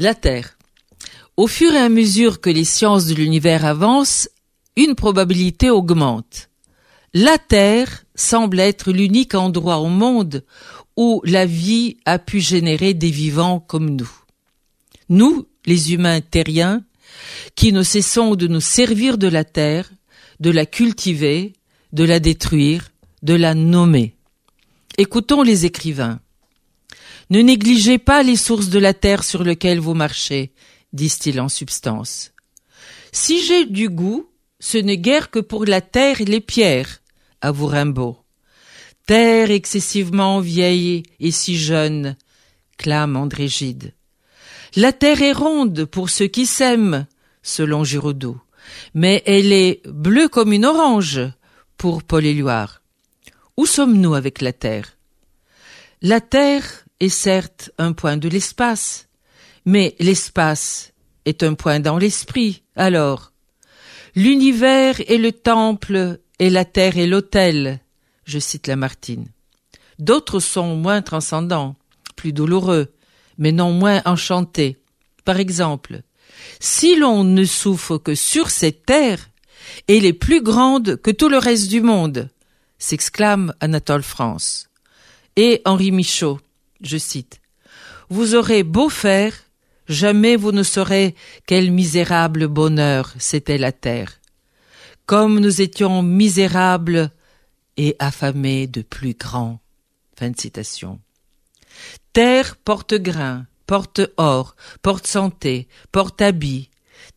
La Terre. Au fur et à mesure que les sciences de l'univers avancent, une probabilité augmente. La Terre semble être l'unique endroit au monde où la vie a pu générer des vivants comme nous. Nous, les humains terriens, qui ne cessons de nous servir de la terre, de la cultiver, de la détruire, de la nommer. Écoutons les écrivains. Ne négligez pas les sources de la terre sur lesquelles vous marchez, disent-ils en substance. Si j'ai du goût, ce n'est guère que pour la terre et les pierres, avoue Rimbaud. Terre excessivement vieille et si jeune, clame André Gide. La terre est ronde pour ceux qui s'aiment, selon Giraudoux, mais elle est bleue comme une orange, pour Paul Éluard. Où sommes-nous avec la terre? La terre est certes un point de l'espace, mais l'espace est un point dans l'esprit, alors. L'univers est le temple et la terre est l'autel, je cite Lamartine. D'autres sont moins transcendants, plus douloureux, mais non moins enchantés. Par exemple, si l'on ne souffre que sur cette terre, elle est plus grande que tout le reste du monde, s'exclame Anatole France. Et Henri Michaud, je cite, Vous aurez beau faire, jamais vous ne saurez quel misérable bonheur c'était la terre. Comme nous étions misérables et affamé de plus grand. Fin de. Terre porte grain, porte or, porte santé, porte habit,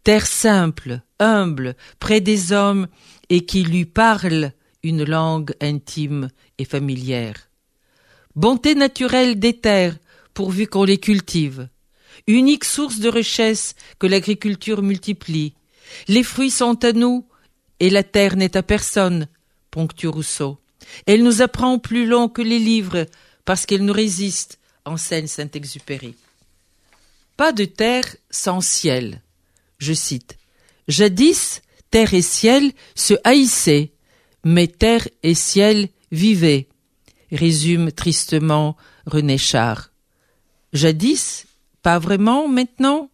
terre simple, humble, près des hommes et qui lui parle une langue intime et familière. Bonté naturelle des terres, pourvu qu'on les cultive. Unique source de richesse que l'agriculture multiplie. Les fruits sont à nous, et la terre n'est à personne, ponctue Rousseau. Elle nous apprend plus long que les livres, parce qu'elle nous résiste, enseigne Saint-Exupéry. Pas de terre sans ciel. Je cite. Jadis, terre et ciel se haïssaient, mais terre et ciel vivaient, résume tristement René Char. Jadis, pas vraiment maintenant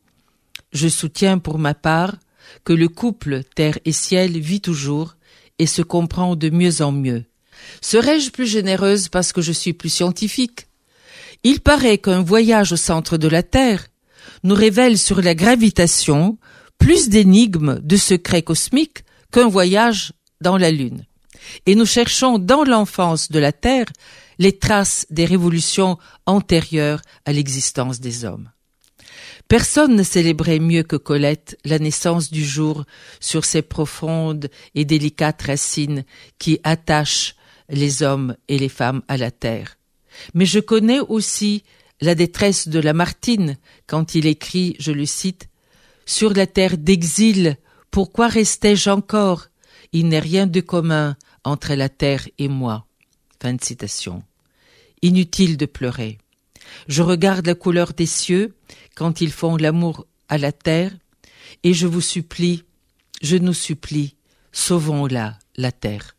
Je soutiens pour ma part que le couple terre et ciel vit toujours et se comprend de mieux en mieux. Serais-je plus généreuse parce que je suis plus scientifique? Il paraît qu'un voyage au centre de la Terre nous révèle sur la gravitation plus d'énigmes, de secrets cosmiques qu'un voyage dans la Lune. Et nous cherchons dans l'enfance de la Terre les traces des révolutions antérieures à l'existence des hommes. Personne ne célébrait mieux que Colette la naissance du jour sur ces profondes et délicates racines qui attachent les hommes et les femmes à la terre. Mais je connais aussi la détresse de Lamartine quand il écrit, je le cite, Sur la terre d'exil, pourquoi restais-je encore? Il n'est rien de commun entre la terre et moi. Fin de citation. Inutile de pleurer. Je regarde la couleur des cieux quand ils font l'amour à la terre, et je vous supplie, je nous supplie, sauvons-la, la terre.